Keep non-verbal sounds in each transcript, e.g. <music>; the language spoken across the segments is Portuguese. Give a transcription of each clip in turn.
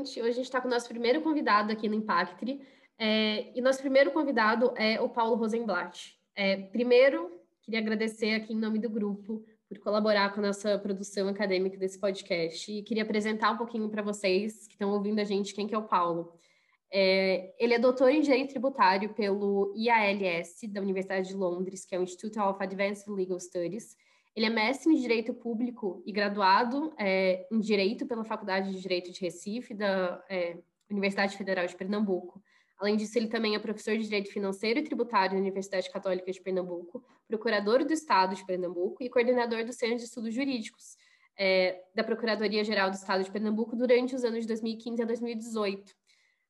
gente! Hoje a gente está com o nosso primeiro convidado aqui no Impactri. É, e nosso primeiro convidado é o Paulo Rosenblatt. É, primeiro, queria agradecer aqui em nome do grupo por colaborar com a nossa produção acadêmica desse podcast. E queria apresentar um pouquinho para vocês que estão ouvindo a gente quem que é o Paulo. É, ele é doutor em Direito Tributário pelo IALS, da Universidade de Londres, que é o Institute of Advanced Legal Studies. Ele é mestre em Direito Público e graduado é, em Direito pela Faculdade de Direito de Recife, da é, Universidade Federal de Pernambuco. Além disso, ele também é professor de Direito Financeiro e Tributário na Universidade Católica de Pernambuco, procurador do Estado de Pernambuco e coordenador do Centro de Estudos Jurídicos é, da Procuradoria-Geral do Estado de Pernambuco durante os anos de 2015 a 2018.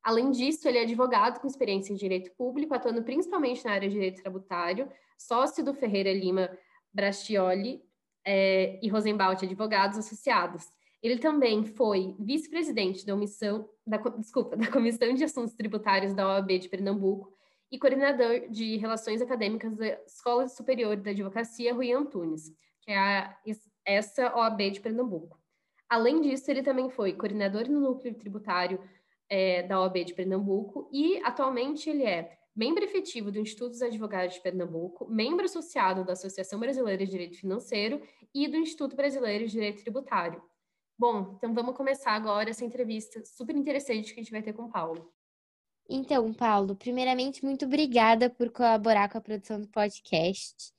Além disso, ele é advogado com experiência em direito público, atuando principalmente na área de direito tributário, sócio do Ferreira Lima Brastioli é, e Rosenbaut Advogados Associados. Ele também foi vice-presidente da, da, desculpa, <laughs> da Comissão de Assuntos Tributários da OAB de Pernambuco e coordenador de Relações Acadêmicas da Escola Superior da Advocacia Rui Antunes, que é a, essa OAB de Pernambuco. Além disso, ele também foi coordenador no núcleo tributário é, da OAB de Pernambuco e atualmente ele é membro efetivo do Instituto dos Advogados de Pernambuco, membro associado da Associação Brasileira de Direito Financeiro e do Instituto Brasileiro de Direito Tributário. Bom, então vamos começar agora essa entrevista super interessante que a gente vai ter com o Paulo. Então, Paulo, primeiramente, muito obrigada por colaborar com a produção do podcast.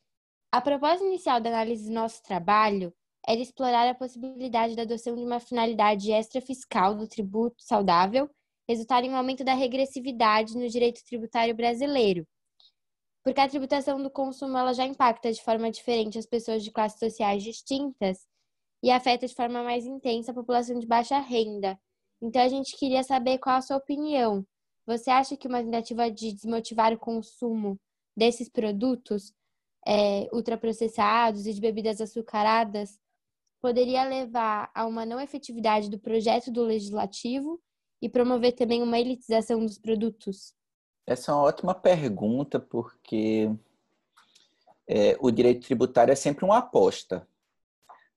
A proposta inicial da análise do nosso trabalho era explorar a possibilidade da adoção de uma finalidade extrafiscal do tributo saudável resultar em um aumento da regressividade no direito tributário brasileiro. Porque a tributação do consumo ela já impacta de forma diferente as pessoas de classes sociais distintas e afeta de forma mais intensa a população de baixa renda. Então a gente queria saber qual a sua opinião. Você acha que uma tentativa de desmotivar o consumo desses produtos é, ultraprocessados e de bebidas açucaradas poderia levar a uma não efetividade do projeto do legislativo e promover também uma elitização dos produtos? Essa é uma ótima pergunta, porque é, o direito tributário é sempre uma aposta.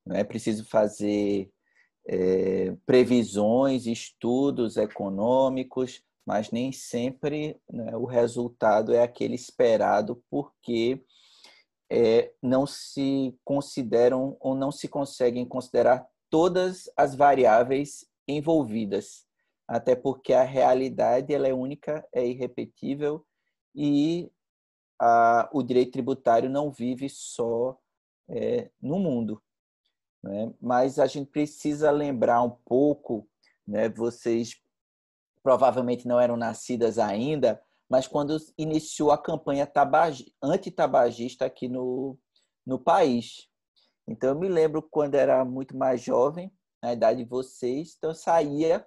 Não é preciso fazer é, previsões, estudos econômicos, mas nem sempre né, o resultado é aquele esperado, porque é, não se consideram ou não se conseguem considerar todas as variáveis envolvidas até porque a realidade ela é única, é irrepetível e a, o direito tributário não vive só é, no mundo. Né? Mas a gente precisa lembrar um pouco, né? vocês provavelmente não eram nascidas ainda, mas quando iniciou a campanha antitabagista aqui no, no país. Então, eu me lembro quando era muito mais jovem, na idade de vocês, então eu saía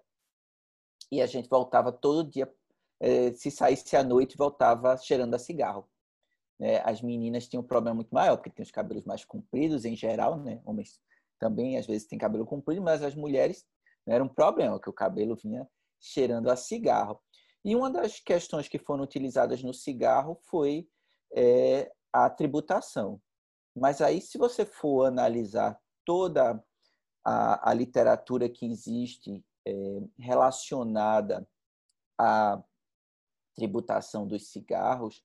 e a gente voltava todo dia, eh, se saísse à noite, voltava cheirando a cigarro. Né? As meninas tinham um problema muito maior, porque tinham os cabelos mais compridos em geral, né? Homens também às vezes têm cabelo comprido, mas as mulheres não era um problema, que o cabelo vinha cheirando a cigarro. E uma das questões que foram utilizadas no cigarro foi é, a tributação. Mas aí, se você for analisar toda a, a literatura que existe é, relacionada à tributação dos cigarros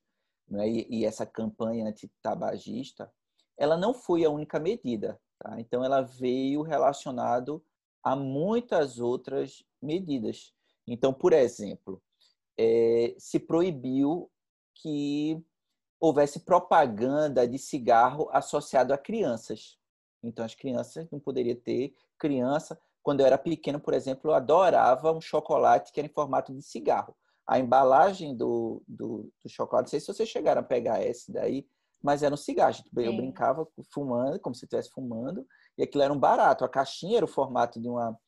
né, e, e, essa campanha antitabagista, ela não foi a única medida. Tá? Então, ela veio relacionado a muitas outras medidas. Então, por exemplo, é, se proibiu que houvesse propaganda de cigarro associado a crianças. Então, as crianças não poderiam ter criança quando eu era pequeno, por exemplo, eu adorava um chocolate que era em formato de cigarro. A embalagem do, do, do chocolate, não sei se vocês chegaram a pegar esse daí, mas era um cigarro. Eu brincava fumando, como se estivesse fumando, e aquilo era um barato. A caixinha era o formato de uma,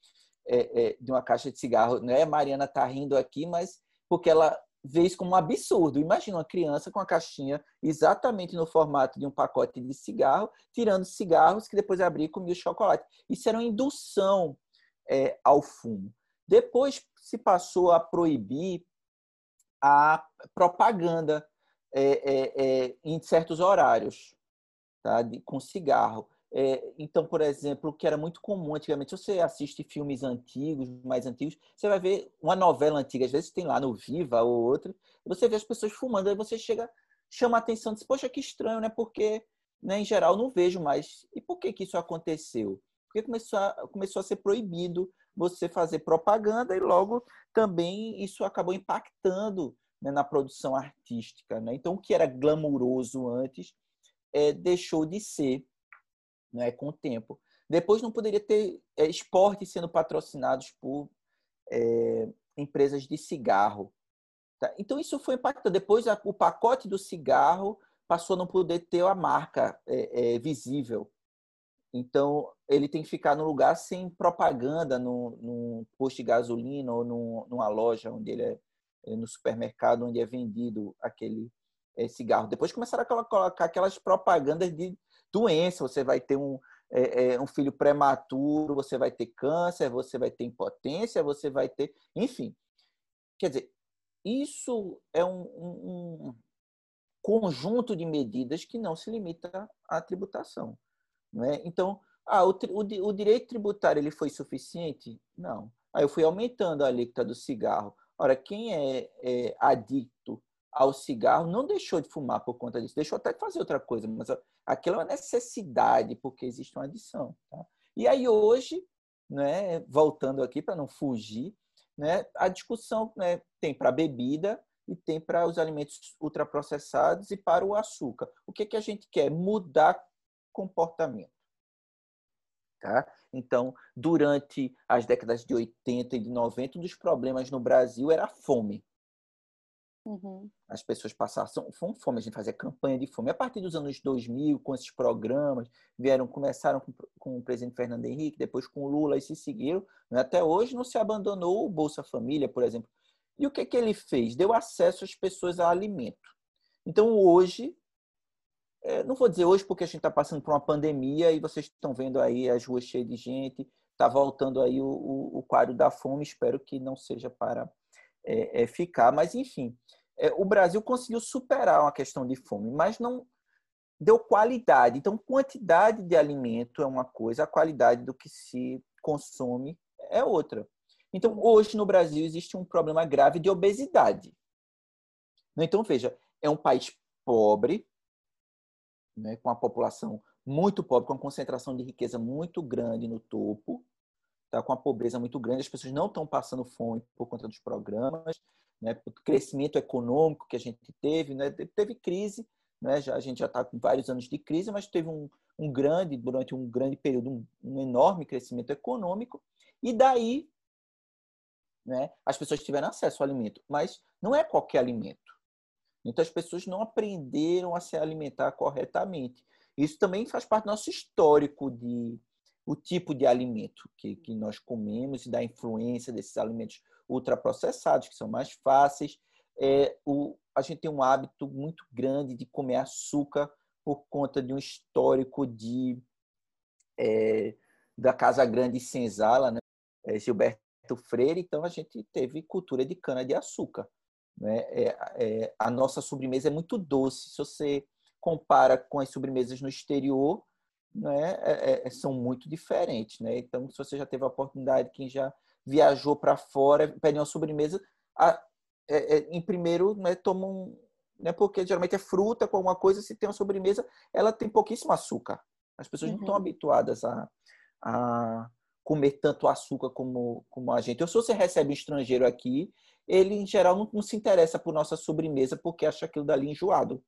é, é, de uma caixa de cigarro. Né? A Mariana está rindo aqui, mas porque ela vê isso como um absurdo. Imagina uma criança com a caixinha exatamente no formato de um pacote de cigarro, tirando cigarros que depois abria e comia o chocolate. Isso era uma indução é, ao fumo. Depois se passou a proibir a propaganda é, é, é, em certos horários tá? De, com cigarro. É, então, por exemplo, que era muito comum antigamente, se você assiste filmes antigos, mais antigos, você vai ver uma novela antiga, às vezes tem lá no Viva ou outra, você vê as pessoas fumando, aí você chega, chama a atenção, diz, poxa, que estranho, né? Porque, né, em geral, não vejo mais. E por que, que isso aconteceu? Porque começou a, começou a ser proibido você fazer propaganda e logo também isso acabou impactando né, na produção artística. Né? Então, o que era glamuroso antes é, deixou de ser né, com o tempo. Depois não poderia ter é, esportes sendo patrocinados por é, empresas de cigarro. Tá? Então isso foi impactante. Depois a, o pacote do cigarro passou a não poder ter a marca é, é, visível. Então ele tem que ficar no lugar sem propaganda, no, no posto de gasolina ou no, numa loja onde ele é, é, no supermercado onde é vendido aquele é, cigarro. Depois começaram a colocar aquelas propagandas de doença, você vai ter um, é, um filho prematuro, você vai ter câncer, você vai ter impotência, você vai ter. Enfim. Quer dizer, isso é um, um conjunto de medidas que não se limita à tributação. Não é? Então, ah, o, o, o direito tributário ele foi suficiente? Não. Aí eu fui aumentando a alíquota do cigarro. Ora, quem é, é adicto ao cigarro não deixou de fumar por conta disso, deixou até de fazer outra coisa, mas aquilo é uma necessidade porque existe uma adição. Tá? E aí hoje, né, voltando aqui para não fugir, né, a discussão né, tem para a bebida e tem para os alimentos ultraprocessados e para o açúcar. O que, que a gente quer? Mudar comportamento. Tá? Então, durante as décadas de 80 e de 90, um dos problemas no Brasil era a fome. Uhum. As pessoas passaram fome, a gente fazia campanha de fome. A partir dos anos 2000, com esses programas, vieram, começaram com, com o presidente Fernando Henrique, depois com o Lula e se seguiram. Né? Até hoje não se abandonou o Bolsa Família, por exemplo. E o que, que ele fez? Deu acesso às pessoas a alimento. Então, hoje, é, não vou dizer hoje porque a gente está passando por uma pandemia e vocês estão vendo aí as ruas cheias de gente, está voltando aí o, o, o quadro da fome, espero que não seja para é, é, ficar. Mas, enfim, é, o Brasil conseguiu superar uma questão de fome, mas não deu qualidade. Então, quantidade de alimento é uma coisa, a qualidade do que se consome é outra. Então, hoje no Brasil existe um problema grave de obesidade. Então, veja, é um país pobre, né, com a população muito pobre, com a concentração de riqueza muito grande no topo, está com a pobreza muito grande, as pessoas não estão passando fome por conta dos programas, né, o crescimento econômico que a gente teve, né, teve crise, né, já, a gente já está com vários anos de crise, mas teve um, um grande, durante um grande período, um, um enorme crescimento econômico, e daí né, as pessoas tiveram acesso ao alimento, mas não é qualquer alimento. Então as pessoas não aprenderam a se alimentar corretamente. Isso também faz parte do nosso histórico de, o tipo de alimento que, que nós comemos e da influência desses alimentos ultraprocessados, que são mais fáceis. É, o, a gente tem um hábito muito grande de comer açúcar por conta de um histórico de é, da Casa Grande Senzala, né? É, Gilberto Freire, então a gente teve cultura de cana de açúcar. Né? É, é, a nossa sobremesa é muito doce. Se você compara com as sobremesas no exterior, né, é, é, são muito diferentes. Né? Então, se você já teve a oportunidade, quem já viajou para fora, pede uma sobremesa, a, é, é, em primeiro, né, toma um. Né, porque geralmente é fruta com alguma coisa, se tem uma sobremesa, ela tem pouquíssimo açúcar. As pessoas uhum. não estão habituadas a, a comer tanto açúcar como, como a gente. Ou se você recebe um estrangeiro aqui, ele, em geral, não, não se interessa por nossa sobremesa porque acha aquilo dali enjoado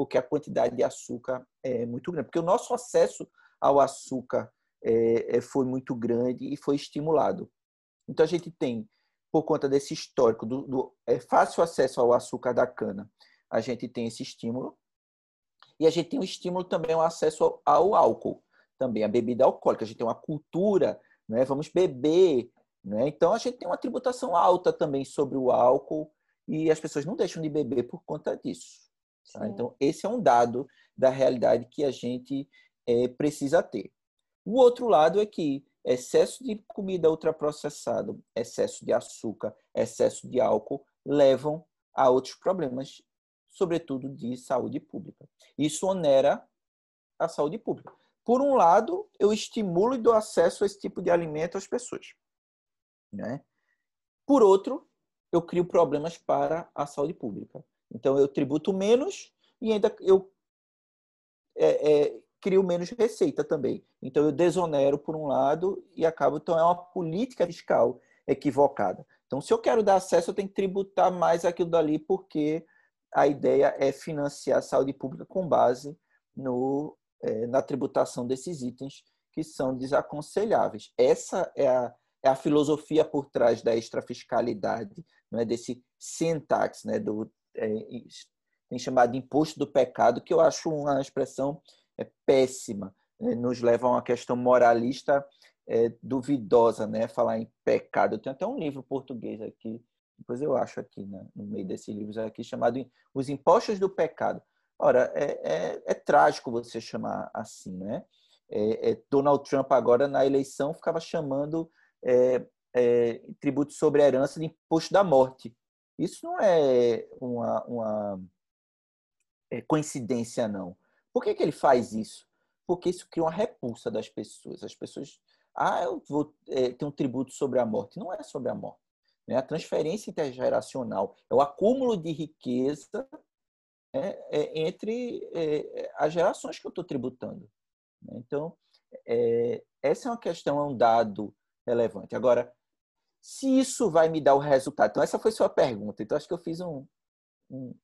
porque a quantidade de açúcar é muito grande. Porque o nosso acesso ao açúcar é, é, foi muito grande e foi estimulado. Então a gente tem, por conta desse histórico do, do é fácil acesso ao açúcar da cana, a gente tem esse estímulo e a gente tem um estímulo também ao acesso ao, ao álcool, também a bebida alcoólica. A gente tem uma cultura, né? Vamos beber, né? Então a gente tem uma tributação alta também sobre o álcool e as pessoas não deixam de beber por conta disso. Tá? Então, esse é um dado da realidade que a gente é, precisa ter. O outro lado é que excesso de comida ultraprocessada, excesso de açúcar, excesso de álcool levam a outros problemas, sobretudo de saúde pública. Isso onera a saúde pública. por um lado, eu estimulo e dou acesso a esse tipo de alimento às pessoas. Né? Por outro, eu crio problemas para a saúde pública. Então, eu tributo menos e ainda eu é, é, crio menos receita também. Então, eu desonero por um lado e acabo. Então, é uma política fiscal equivocada. Então, se eu quero dar acesso, eu tenho que tributar mais aquilo dali, porque a ideia é financiar a saúde pública com base no, é, na tributação desses itens que são desaconselháveis. Essa é a, é a filosofia por trás da extrafiscalidade, não é desse syntax, né, do é, tem chamado de imposto do pecado, que eu acho uma expressão é, péssima, é, nos leva a uma questão moralista é, duvidosa, né, falar em pecado. Eu tenho até um livro português aqui, depois eu acho aqui né, no meio desses livros aqui chamado Os Impostos do Pecado. Ora, é, é, é trágico você chamar assim, né? É, Donald Trump agora na eleição ficava chamando é, é, tributo sobre a herança de imposto da morte. Isso não é uma, uma é, coincidência, não. Por que, que ele faz isso? Porque isso cria uma repulsa das pessoas. As pessoas, ah, eu vou é, ter um tributo sobre a morte. Não é sobre a morte. Né? A transferência intergeracional é o acúmulo de riqueza é, é, entre é, as gerações que eu estou tributando. Né? Então, é, essa é uma questão, é um dado relevante. Agora, se isso vai me dar o resultado. Então, essa foi sua pergunta. Então, acho que eu fiz um, um,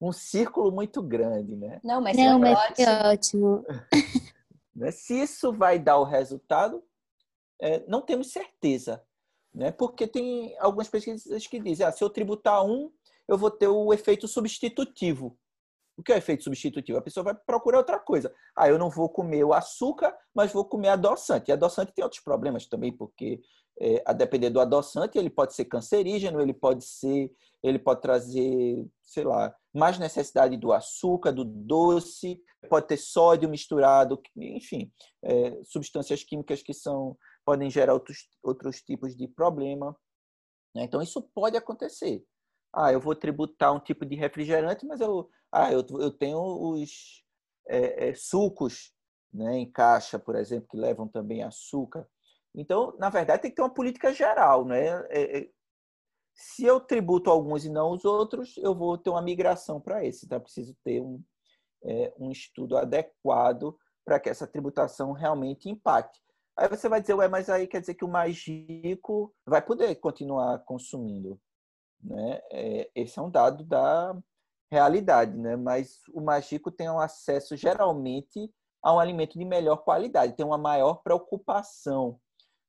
um círculo muito grande, né? Não, mas, Não, mas ótimo. ótimo. <laughs> Né? se isso vai dar o resultado, é, não temos certeza. Né? Porque tem algumas pesquisas que dizem, ah, se eu tributar um, eu vou ter o efeito substitutivo. O que é o efeito substitutivo? A pessoa vai procurar outra coisa. Ah, eu não vou comer o açúcar, mas vou comer adoçante. E adoçante tem outros problemas também, porque é, a depender do adoçante, ele pode ser cancerígeno, ele pode ser, ele pode trazer, sei lá, mais necessidade do açúcar, do doce, pode ter sódio misturado, enfim, é, substâncias químicas que são podem gerar outros, outros tipos de problema. Né? Então, isso pode acontecer. Ah, eu vou tributar um tipo de refrigerante, mas eu, ah, eu, eu tenho os é, é, sucos né, em caixa, por exemplo, que levam também açúcar. Então, na verdade, tem que ter uma política geral. Né? É, é se eu tributo alguns e não os outros, eu vou ter uma migração para esse. Então, preciso ter um, é, um estudo adequado para que essa tributação realmente impacte. Aí você vai dizer, ué, mas aí quer dizer que o mais rico vai poder continuar consumindo. Né? É, esse é um dado da realidade, né? mas o mais rico tem um acesso geralmente a um alimento de melhor qualidade, tem uma maior preocupação.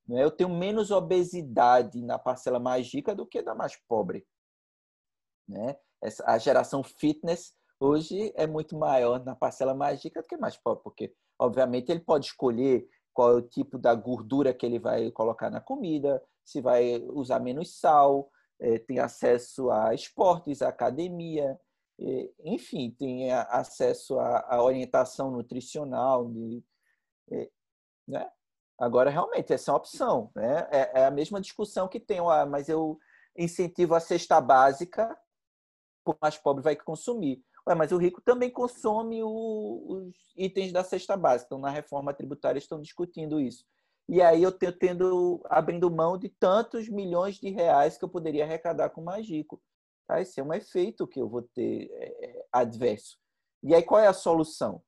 Né? Eu tenho menos obesidade na parcela mais rica do que da mais pobre. Né? Essa, a geração fitness hoje é muito maior na parcela mais rica do que mais pobre, porque, obviamente, ele pode escolher qual é o tipo da gordura que ele vai colocar na comida, se vai usar menos sal, é, tem acesso a esportes, a academia, é, enfim, tem acesso à, orientação nutricional. De, é, né? Agora, realmente, essa é uma opção. Né? É, é a mesma discussão que tem, ah, mas eu incentivo a cesta básica, por mais pobre vai consumir. Ué, mas o rico também consome o, os itens da cesta básica. Então, na reforma tributária estão discutindo isso. E aí eu tenho tendo abrindo mão de tantos milhões de reais que eu poderia arrecadar com o mais rico. Tá? Esse é um efeito que eu vou ter é, adverso. E aí qual é a solução?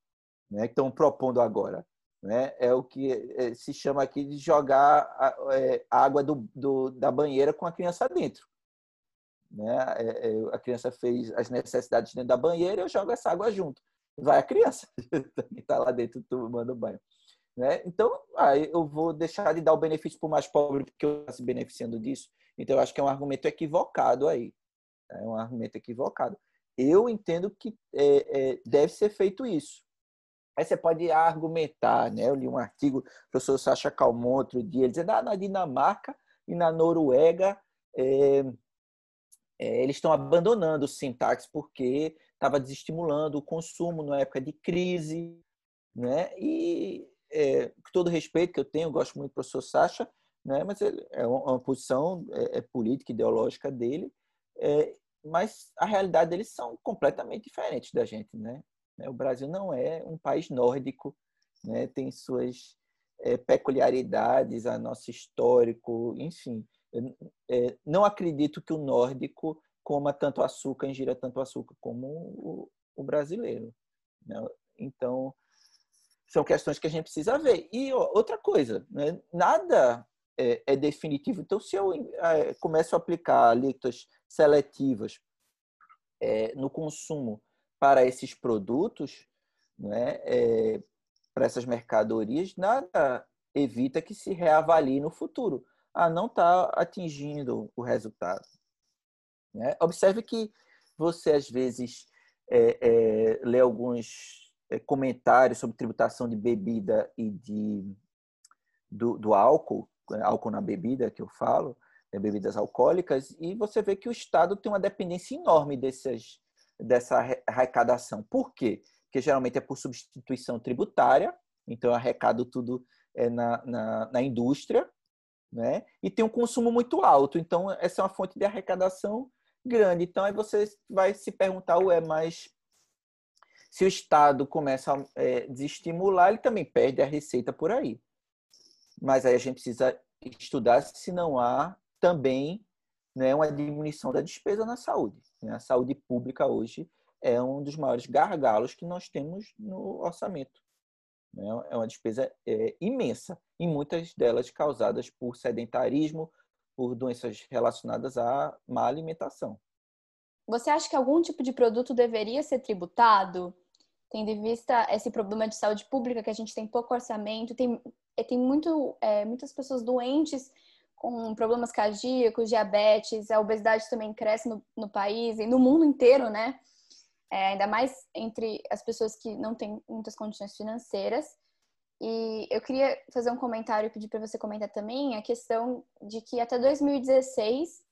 Né, que estão propondo agora? Né? É o que é, se chama aqui de jogar a, é, água do, do, da banheira com a criança dentro. Né? É, é, a criança fez as necessidades dentro da banheira, eu jogo essa água junto. Vai a criança <laughs> que está lá dentro tomando banho. Né? Então, aí eu vou deixar de dar o benefício para o mais pobre porque eu estou se beneficiando disso. Então, eu acho que é um argumento equivocado aí. É um argumento equivocado. Eu entendo que é, é, deve ser feito isso. Aí você pode argumentar, né? Eu li um artigo do professor Sacha Calmon outro dia, dizendo ah, na Dinamarca e na Noruega é, é, eles estão abandonando o sintaxe porque estava desestimulando o consumo na época de crise, né? E é, com todo respeito que eu tenho, eu gosto muito do professor Sacha, né, mas ele, é uma posição é, é política, ideológica dele, é, mas a realidade deles são completamente diferentes da gente. Né? O Brasil não é um país nórdico né? tem suas é, peculiaridades, a nosso histórico, enfim. É, não acredito que o nórdico coma tanto açúcar, ingira tanto açúcar como o, o brasileiro. Né? Então, são questões que a gente precisa ver. E ó, outra coisa, né? nada é, é, definitivo. Então, se eu é, começo a aplicar alíquotas seletivas é, no consumo para esses produtos, né, é, para essas mercadorias, nada evita que se reavalie no futuro. Ah, não está atingindo o resultado. Né? Observe que você, às vezes, é, é, lê alguns comentários sobre tributação de bebida e de, do, do álcool, álcool na bebida, que eu falo, né, bebidas alcoólicas, e você vê que o Estado tem uma dependência enorme dessas, dessa arrecadação. Por quê? Porque geralmente é por substituição tributária, então eu arrecado tudo é, na, na, na indústria, né? e tem um consumo muito alto, então essa é uma fonte de arrecadação grande. Então aí você vai se perguntar, ué, mas se o Estado começa a é, desestimular, ele também perde a receita por aí. Mas aí a gente precisa estudar se não há também né, uma diminuição da despesa na saúde. Né? A saúde pública hoje é um dos maiores gargalos que nós temos no orçamento. Né? É uma despesa é, imensa, e muitas delas causadas por sedentarismo, por doenças relacionadas à má alimentação. Você acha que algum tipo de produto deveria ser tributado? Tendo em vista esse problema de saúde pública, que a gente tem pouco orçamento, tem, tem muito, é, muitas pessoas doentes com problemas cardíacos, diabetes, a obesidade também cresce no, no país e no mundo inteiro, né? É, ainda mais entre as pessoas que não têm muitas condições financeiras. E eu queria fazer um comentário e pedir para você comentar também a questão de que até 2016,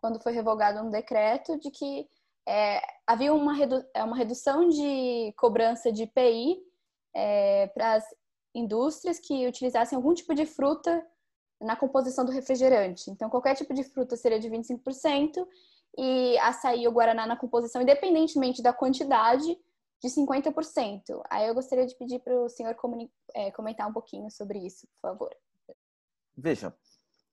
quando foi revogado um decreto de que é, havia uma, redu é, uma redução de cobrança de IPI é, para as indústrias que utilizassem algum tipo de fruta na composição do refrigerante. Então, qualquer tipo de fruta seria de 25% e açaí ou guaraná na composição, independentemente da quantidade, de 50%. Aí eu gostaria de pedir para o senhor é, comentar um pouquinho sobre isso, por favor. Veja,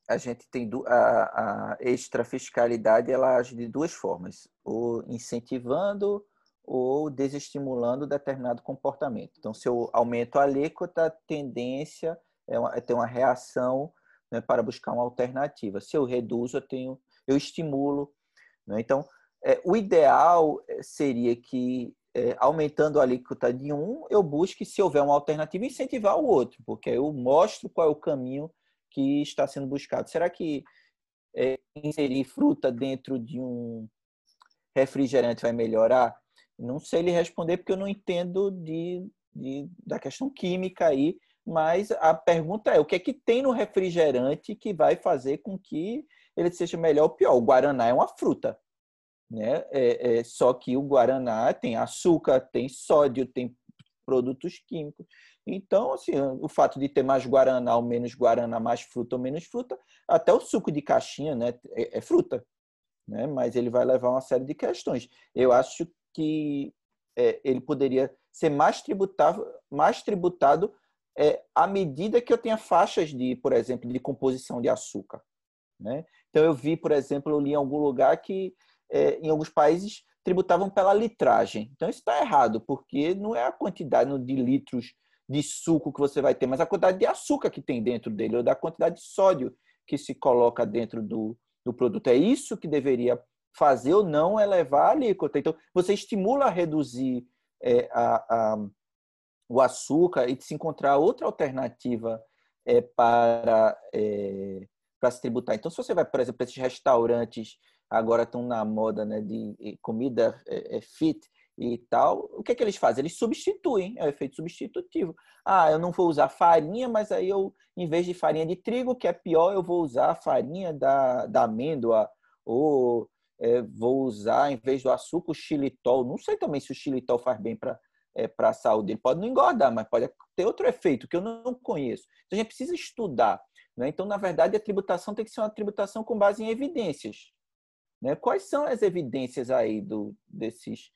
a gente tem a, a extrafiscalidade, ela age de duas formas, ou incentivando ou desestimulando determinado comportamento. Então, se eu aumento a alíquota, a tendência é, uma, é ter uma reação né, para buscar uma alternativa. Se eu reduzo, eu tenho, eu estimulo. Né? Então, é, o ideal seria que, é, aumentando a alíquota de um, eu busque, se houver uma alternativa, incentivar o outro, porque eu mostro qual é o caminho que está sendo buscado. Será que é, inserir fruta dentro de um refrigerante vai melhorar? Não sei lhe responder, porque eu não entendo de, de da questão química aí, mas a pergunta é: o que é que tem no refrigerante que vai fazer com que ele seja melhor ou pior? O guaraná é uma fruta, né? É, é, só que o guaraná tem açúcar, tem sódio, tem produtos químicos. Então, assim, o fato de ter mais guaraná ou menos guaraná, mais fruta ou menos fruta, até o suco de caixinha, né, é, é fruta, né? Mas ele vai levar uma série de questões. Eu acho que é, ele poderia ser mais tributado, mais tributado é, à medida que eu tenha faixas de, por exemplo, de composição de açúcar. Né? Então eu vi, por exemplo, eu li em algum lugar que é, em alguns países tributavam pela litragem. Então isso está errado, porque não é a quantidade de litros de suco que você vai ter, mas a quantidade de açúcar que tem dentro dele, ou da quantidade de sódio que se coloca dentro do, do produto. É isso que deveria fazer ou não elevar a alíquota. Então, você estimula a reduzir é, a, a, o açúcar e se encontrar outra alternativa é, para, é, para se tributar. Então, se você vai, por exemplo, esses restaurantes agora estão na moda né, de comida é, é, fit e tal, o que é que eles fazem? Eles substituem, é o efeito substitutivo. Ah, eu não vou usar farinha, mas aí eu, em vez de farinha de trigo, que é pior, eu vou usar a farinha da, da amêndoa, ou é, vou usar, em vez do açúcar, o xilitol. Não sei também se o xilitol faz bem para é, a saúde. Ele pode não engordar, mas pode ter outro efeito que eu não conheço. Então, a gente precisa estudar. Né? Então, na verdade, a tributação tem que ser uma tributação com base em evidências. Né? Quais são as evidências aí do, desses,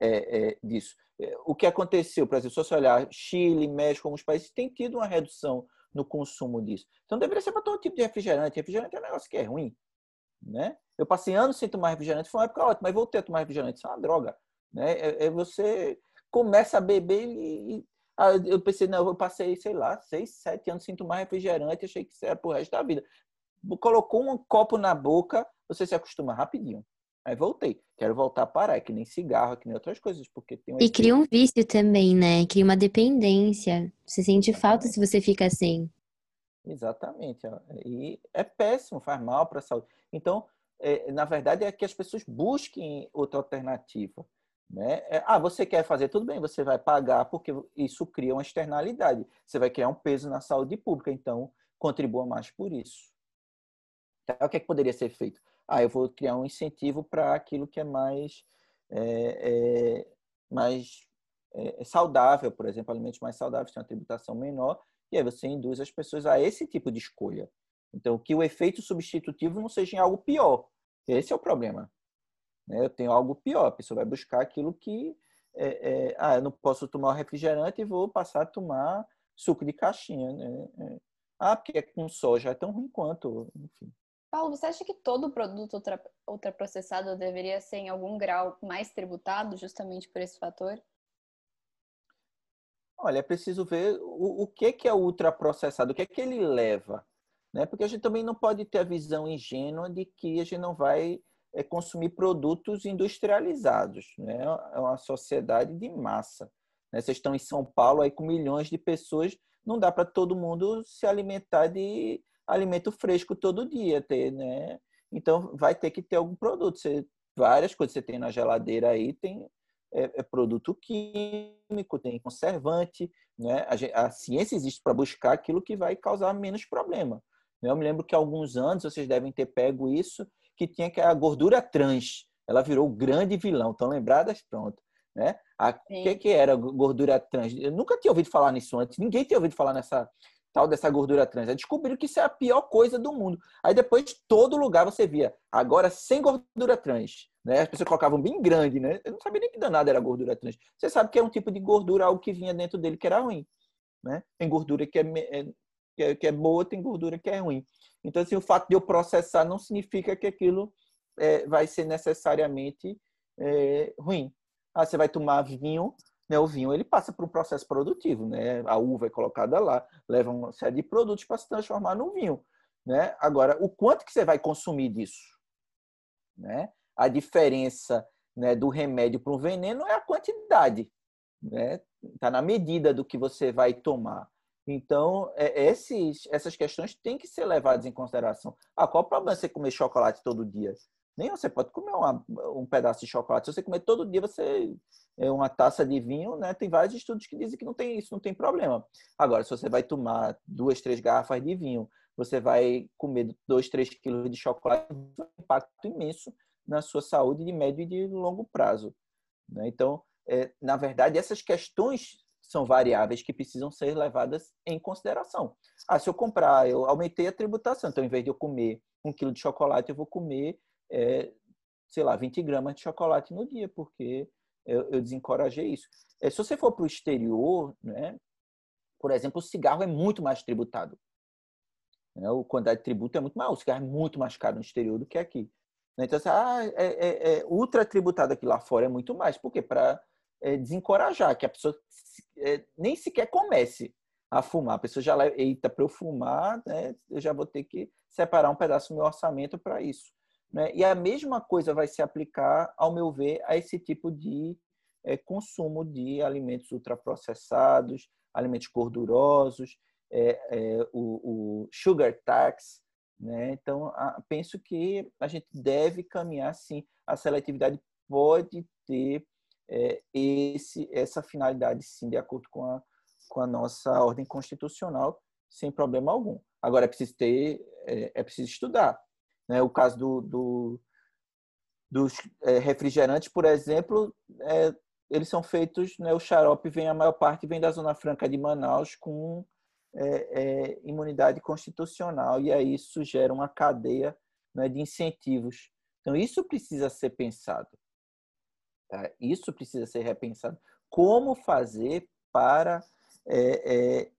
é, é, disso. É, o que aconteceu, por exemplo, se você olhar Chile, México, alguns países têm tido uma redução no consumo disso. Então deveria ser para todo tipo de refrigerante. Refrigerante é um negócio que é ruim, né? Eu passei anos sem tomar refrigerante, foi uma época ótima, mas voltei a tomar refrigerante, isso é uma droga, né? É, é você começa a beber e, ah, eu pensei, não, eu passei, sei lá, seis, sete anos sem tomar refrigerante, achei que isso era pro resto da vida. Colocou um copo na boca, você se acostuma rapidinho. Aí voltei. Quero voltar a parar, é que nem cigarro, é que nem outras coisas, porque tem um E cria um vício também, né? Cria uma dependência. Você sente falta se você fica assim. Exatamente. E é péssimo, faz mal para a saúde. Então, é, na verdade, é que as pessoas busquem outra alternativa. Né? É, ah, você quer fazer tudo bem, você vai pagar, porque isso cria uma externalidade. Você vai criar um peso na saúde pública, então contribua mais por isso. Então, o que, é que poderia ser feito? Ah, eu vou criar um incentivo para aquilo que é mais, é, é, mais é, saudável, por exemplo, alimentos mais saudáveis têm uma tributação menor, e aí você induz as pessoas a esse tipo de escolha. Então, que o efeito substitutivo não seja em algo pior. Esse é o problema. Né? Eu tenho algo pior, a pessoa vai buscar aquilo que. É, é, ah, eu não posso tomar refrigerante e vou passar a tomar suco de caixinha. Né? É, ah, porque é com soja, é tão ruim quanto. Enfim. Paulo, você acha que todo produto ultra, ultraprocessado deveria ser em algum grau mais tributado justamente por esse fator? Olha, é preciso ver o, o que, que é ultraprocessado, o que é que ele leva. Né? Porque a gente também não pode ter a visão ingênua de que a gente não vai é, consumir produtos industrializados. Né? É uma sociedade de massa. Né? Vocês estão em São Paulo aí com milhões de pessoas, não dá para todo mundo se alimentar de alimento fresco todo dia, ter, né? Então vai ter que ter algum produto. Você, várias coisas você tem na geladeira aí, tem é, é produto químico, tem conservante, né? A, a ciência existe para buscar aquilo que vai causar menos problema. Né? Eu me lembro que há alguns anos vocês devem ter pego isso, que tinha que a gordura trans, ela virou o grande vilão. Estão lembradas? Pronto. Né? O que, que era gordura trans? Eu nunca tinha ouvido falar nisso antes. Ninguém tinha ouvido falar nessa, tal dessa gordura trans. Aí descobriram que isso é a pior coisa do mundo. Aí depois, todo lugar você via, agora sem gordura trans. Né? As pessoas colocavam bem grande, né? Eu não sabia nem que danada era gordura trans. Você sabe que é um tipo de gordura, algo que vinha dentro dele que era ruim. Né? Tem gordura que é, é, que é, que é boa, tem gordura que é ruim. Então, assim, o fato de eu processar não significa que aquilo é, vai ser necessariamente é, ruim. Ah, você vai tomar vinho, né, o vinho ele passa por um processo produtivo, né? A uva é colocada lá, leva uma série de produtos para se transformar no vinho, né? Agora, o quanto que você vai consumir disso, né? A diferença né, do remédio para o veneno é a quantidade, né? Tá na medida do que você vai tomar. Então, é, esses, essas questões têm que ser levadas em consideração. Ah, qual o problema você comer chocolate todo dia? Nem você pode comer uma, um pedaço de chocolate. Se você comer todo dia, você é uma taça de vinho, né? Tem vários estudos que dizem que não tem isso, não tem problema. Agora, se você vai tomar duas, três garrafas de vinho, você vai comer dois, três quilos de chocolate, um impacto imenso na sua saúde de médio e de longo prazo. Né? Então, é, na verdade, essas questões são variáveis que precisam ser levadas em consideração. Ah, se eu comprar, eu aumentei a tributação, então, em vez de eu comer um quilo de chocolate, eu vou comer, é, sei lá, 20 gramas de chocolate no dia, porque eu, eu desencorajei isso. É, se você for para o exterior, né, por exemplo, o cigarro é muito mais tributado. Né? A quantidade de tributo é muito maior. O cigarro é muito mais caro no exterior do que aqui. Né? Então, assim, ah, é, é, é, ultra tributado aqui lá fora é muito mais. Por quê? Para é, desencorajar que a pessoa é, nem sequer comece a fumar. A pessoa já eita, para eu fumar, né, eu já vou ter que separar um pedaço do meu orçamento para isso. Né? E a mesma coisa vai se aplicar, ao meu ver, a esse tipo de é, consumo de alimentos ultraprocessados, alimentos gordurosos, é, é, o, o, sugar tax. Né? Então, a, penso que a gente deve caminhar sim. A seletividade pode ter é, esse, essa finalidade, sim, de acordo com a, com a nossa ordem constitucional, sem problema algum. Agora, é preciso ter, é, é preciso estudar. Né? O caso do, do dos é, refrigerantes, por exemplo, é, eles são feitos, né, o xarope vem, a maior parte vem da Zona Franca de Manaus com é, é, imunidade constitucional, e aí isso gera uma cadeia né, de incentivos. Então, isso precisa ser pensado. Tá? Isso precisa ser repensado. Como fazer para é, é,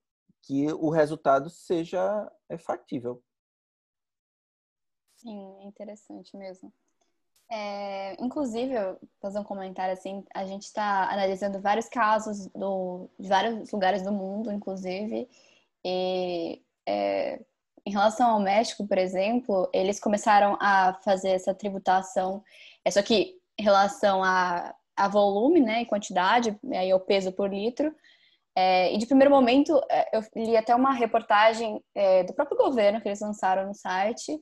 que o resultado seja factível? Sim, é interessante mesmo. É, inclusive, fazer um comentário assim, a gente está analisando vários casos do, de vários lugares do mundo, inclusive, e é, em relação ao México, por exemplo, eles começaram a fazer essa tributação, é só que em relação a, a volume, né, e quantidade, aí o peso por litro, é, e de primeiro momento, é, eu li até uma reportagem é, do próprio governo que eles lançaram no site,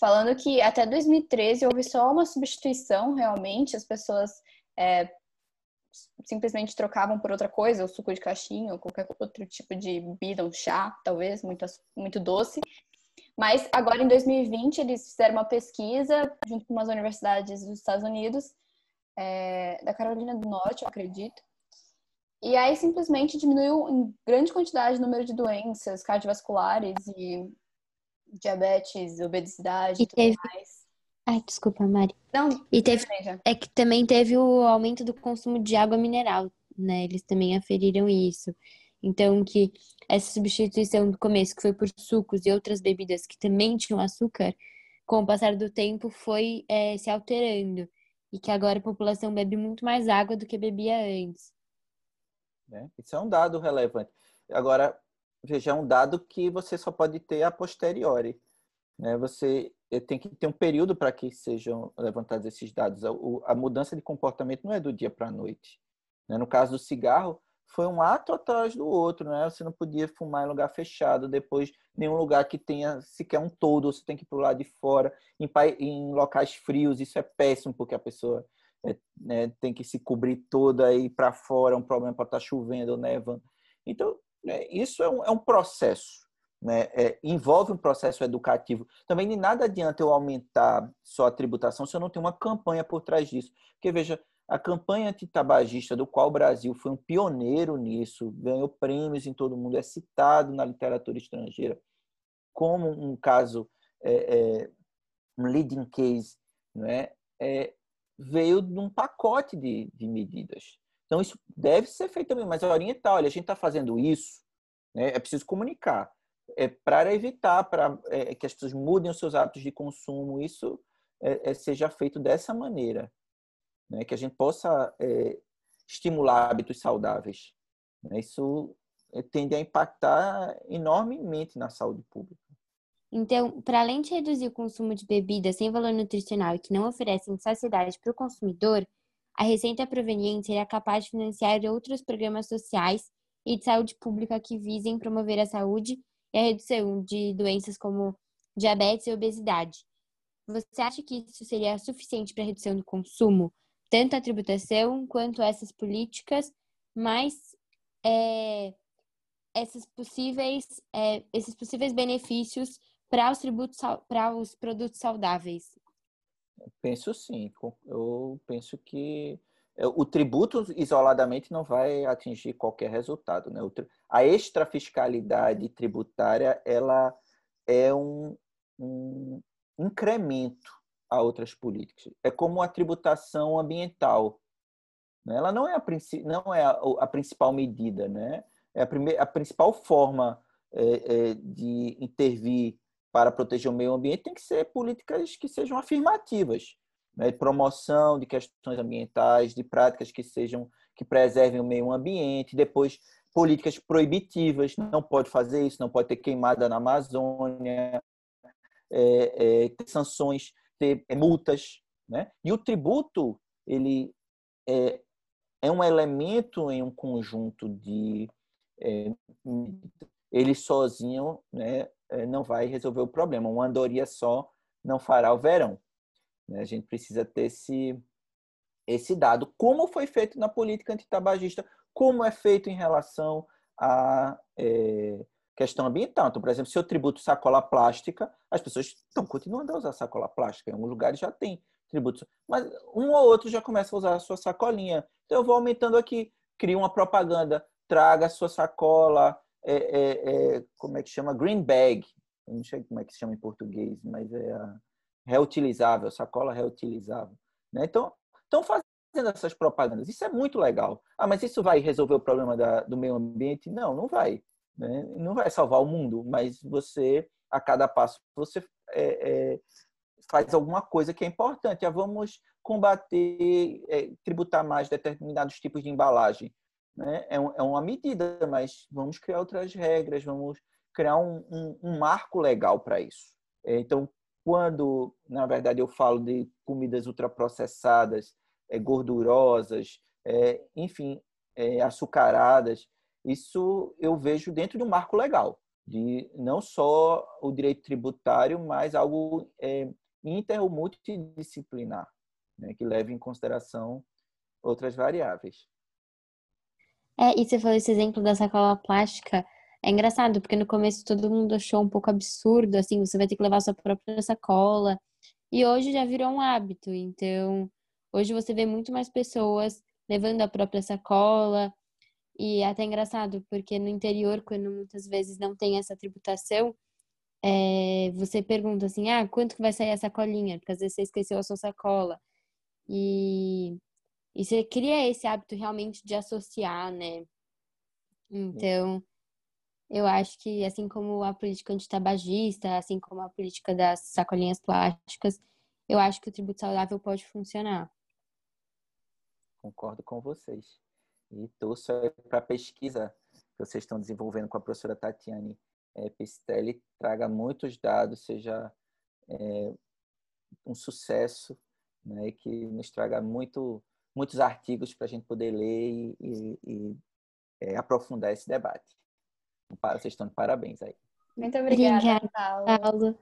falando que até 2013 houve só uma substituição realmente, as pessoas é, simplesmente trocavam por outra coisa, o suco de caixinha ou qualquer outro tipo de bebida, um chá, talvez, muito, muito doce. Mas agora, em 2020, eles fizeram uma pesquisa junto com umas universidades dos Estados Unidos, é, da Carolina do Norte, eu acredito. E aí simplesmente diminuiu em grande quantidade o número de doenças cardiovasculares e diabetes, obesidade e, tudo teve... mais. Ai, desculpa, Mari. Não, e teve é que também teve o aumento do consumo de água mineral, né? Eles também aferiram isso. Então, que essa substituição do começo, que foi por sucos e outras bebidas que também tinham açúcar, com o passar do tempo foi é, se alterando. E que agora a população bebe muito mais água do que bebia antes. É, isso é um dado relevante. Agora, veja, é um dado que você só pode ter a posteriori. Né? Você eh, tem que ter um período para que sejam levantados esses dados. A, mudança de comportamento não é do dia para a noite. Né? No caso do cigarro, foi um ato atrás do outro, né? Você não podia fumar em lugar fechado, depois nenhum lugar que tenha sequer um todo, você tem que o lado de fora, em, em, locais frios, isso é péssimo, porque a pessoa é, né, tem que se cobrir toda e para fora, é um problema para estar tá chovendo ou nevando. Então? Isso é um, é um processo, né? É, envolve um processo educativo. Também de nada adianta eu aumentar só a tributação se eu não tenho uma campanha por trás disso. Porque, veja, a campanha antitabagista, do qual o Brasil foi um pioneiro nisso, ganhou prêmios em todo o mundo, é citado na literatura estrangeira como um caso, é, é, um leading case, né? É, veio de um pacote de, de medidas. Então, isso deve ser feito também, mas orientar, olha, a gente está fazendo isso, né? é preciso comunicar, é para evitar para é, que as pessoas mudem os seus hábitos de consumo, isso é, é, seja feito dessa maneira, né? que a gente possa é, estimular hábitos saudáveis. Né? Isso é, tende a impactar enormemente na saúde pública. Então, para além de reduzir o consumo de bebidas sem valor nutricional e que não oferecem saciedade para o consumidor, a receita proveniente seria capaz de financiar outros programas sociais e de saúde pública que visem promover a saúde e a redução de doenças como diabetes e obesidade. Você acha que isso seria suficiente para a redução do consumo, tanto a tributação quanto essas políticas, mas é, esses possíveis, é, esses possíveis benefícios para os, tributos, para os produtos saudáveis? Penso sim. Eu penso que é, o tributo isoladamente não vai atingir qualquer resultado. Né? A extrafiscalidade tributária ela é um, um incremento a outras políticas. É como a tributação ambiental. Né? Ela não é a, não é a, a principal medida, né? é a, primeira, a principal forma é, é, de intervir para proteger o meio ambiente tem que ser políticas que sejam afirmativas, né? promoção de questões ambientais, de práticas que sejam que preservem o meio ambiente, depois políticas proibitivas, não pode fazer isso, não pode ter queimada na Amazônia, é, é, ter sanções, ter é, multas, né? E o tributo ele é, é um elemento em um conjunto de é, ele sozinho, né, não vai resolver o problema. Uma andorinha só não fará o verão. Né? A gente precisa ter esse, esse dado. Como foi feito na política antitabagista, como é feito em relação à é, questão ambiental. Então, por exemplo, se eu tributo sacola plástica, as pessoas estão continuando a usar sacola plástica. Em alguns lugares já tem tributos. Mas um ou outro já começa a usar a sua sacolinha. Então, eu vou aumentando aqui, crio uma propaganda, traga a sua sacola, é, é, é, como é que chama? Green bag. Eu não sei como é que se chama em português, mas é reutilizável, sacola reutilizável. Né? Então, estão fazendo essas propagandas. Isso é muito legal. Ah, mas isso vai resolver o problema da, do meio ambiente? Não, não vai. Né? Não vai salvar o mundo, mas você, a cada passo, você é, é, faz alguma coisa que é importante. Ah, vamos combater, é, tributar mais determinados tipos de embalagem. Né? É, é, uma medida, mas vamos criar outras regras, vamos criar um, um, um marco legal para isso. É, então, quando, na verdade, eu falo de comidas ultraprocessadas, é, gordurosas, é, enfim, é, açucaradas, isso eu vejo dentro de um marco legal, de não só o direito tributário, mas algo é, inter ou multidisciplinar, né, que leve em consideração outras variáveis. É, e você falou esse exemplo da sacola plástica, é engraçado, porque no começo todo mundo achou um pouco absurdo, assim, você vai ter que levar sua própria sacola. E hoje já virou um hábito, então hoje você vê muito mais pessoas levando a própria sacola. E é até engraçado, porque no interior, quando muitas vezes não tem essa tributação, é, você pergunta assim, ah, quanto que vai sair a sacolinha? Porque às vezes você esqueceu a sua sacola. E, e você cria esse hábito realmente de associar, né? Então, eu acho que, assim como a política antitabagista, assim como a política das sacolinhas plásticas, eu acho que o tributo saudável pode funcionar. Concordo com vocês. E torço para a pesquisa que vocês estão desenvolvendo com a professora Tatiane é, Pistelli traga muitos dados, seja é, um sucesso, né, que nos traga muito, muitos artigos para a gente poder ler e, e, e é, aprofundar esse debate. Vocês estão de parabéns aí. Muito obrigada, obrigada Paulo. Paulo.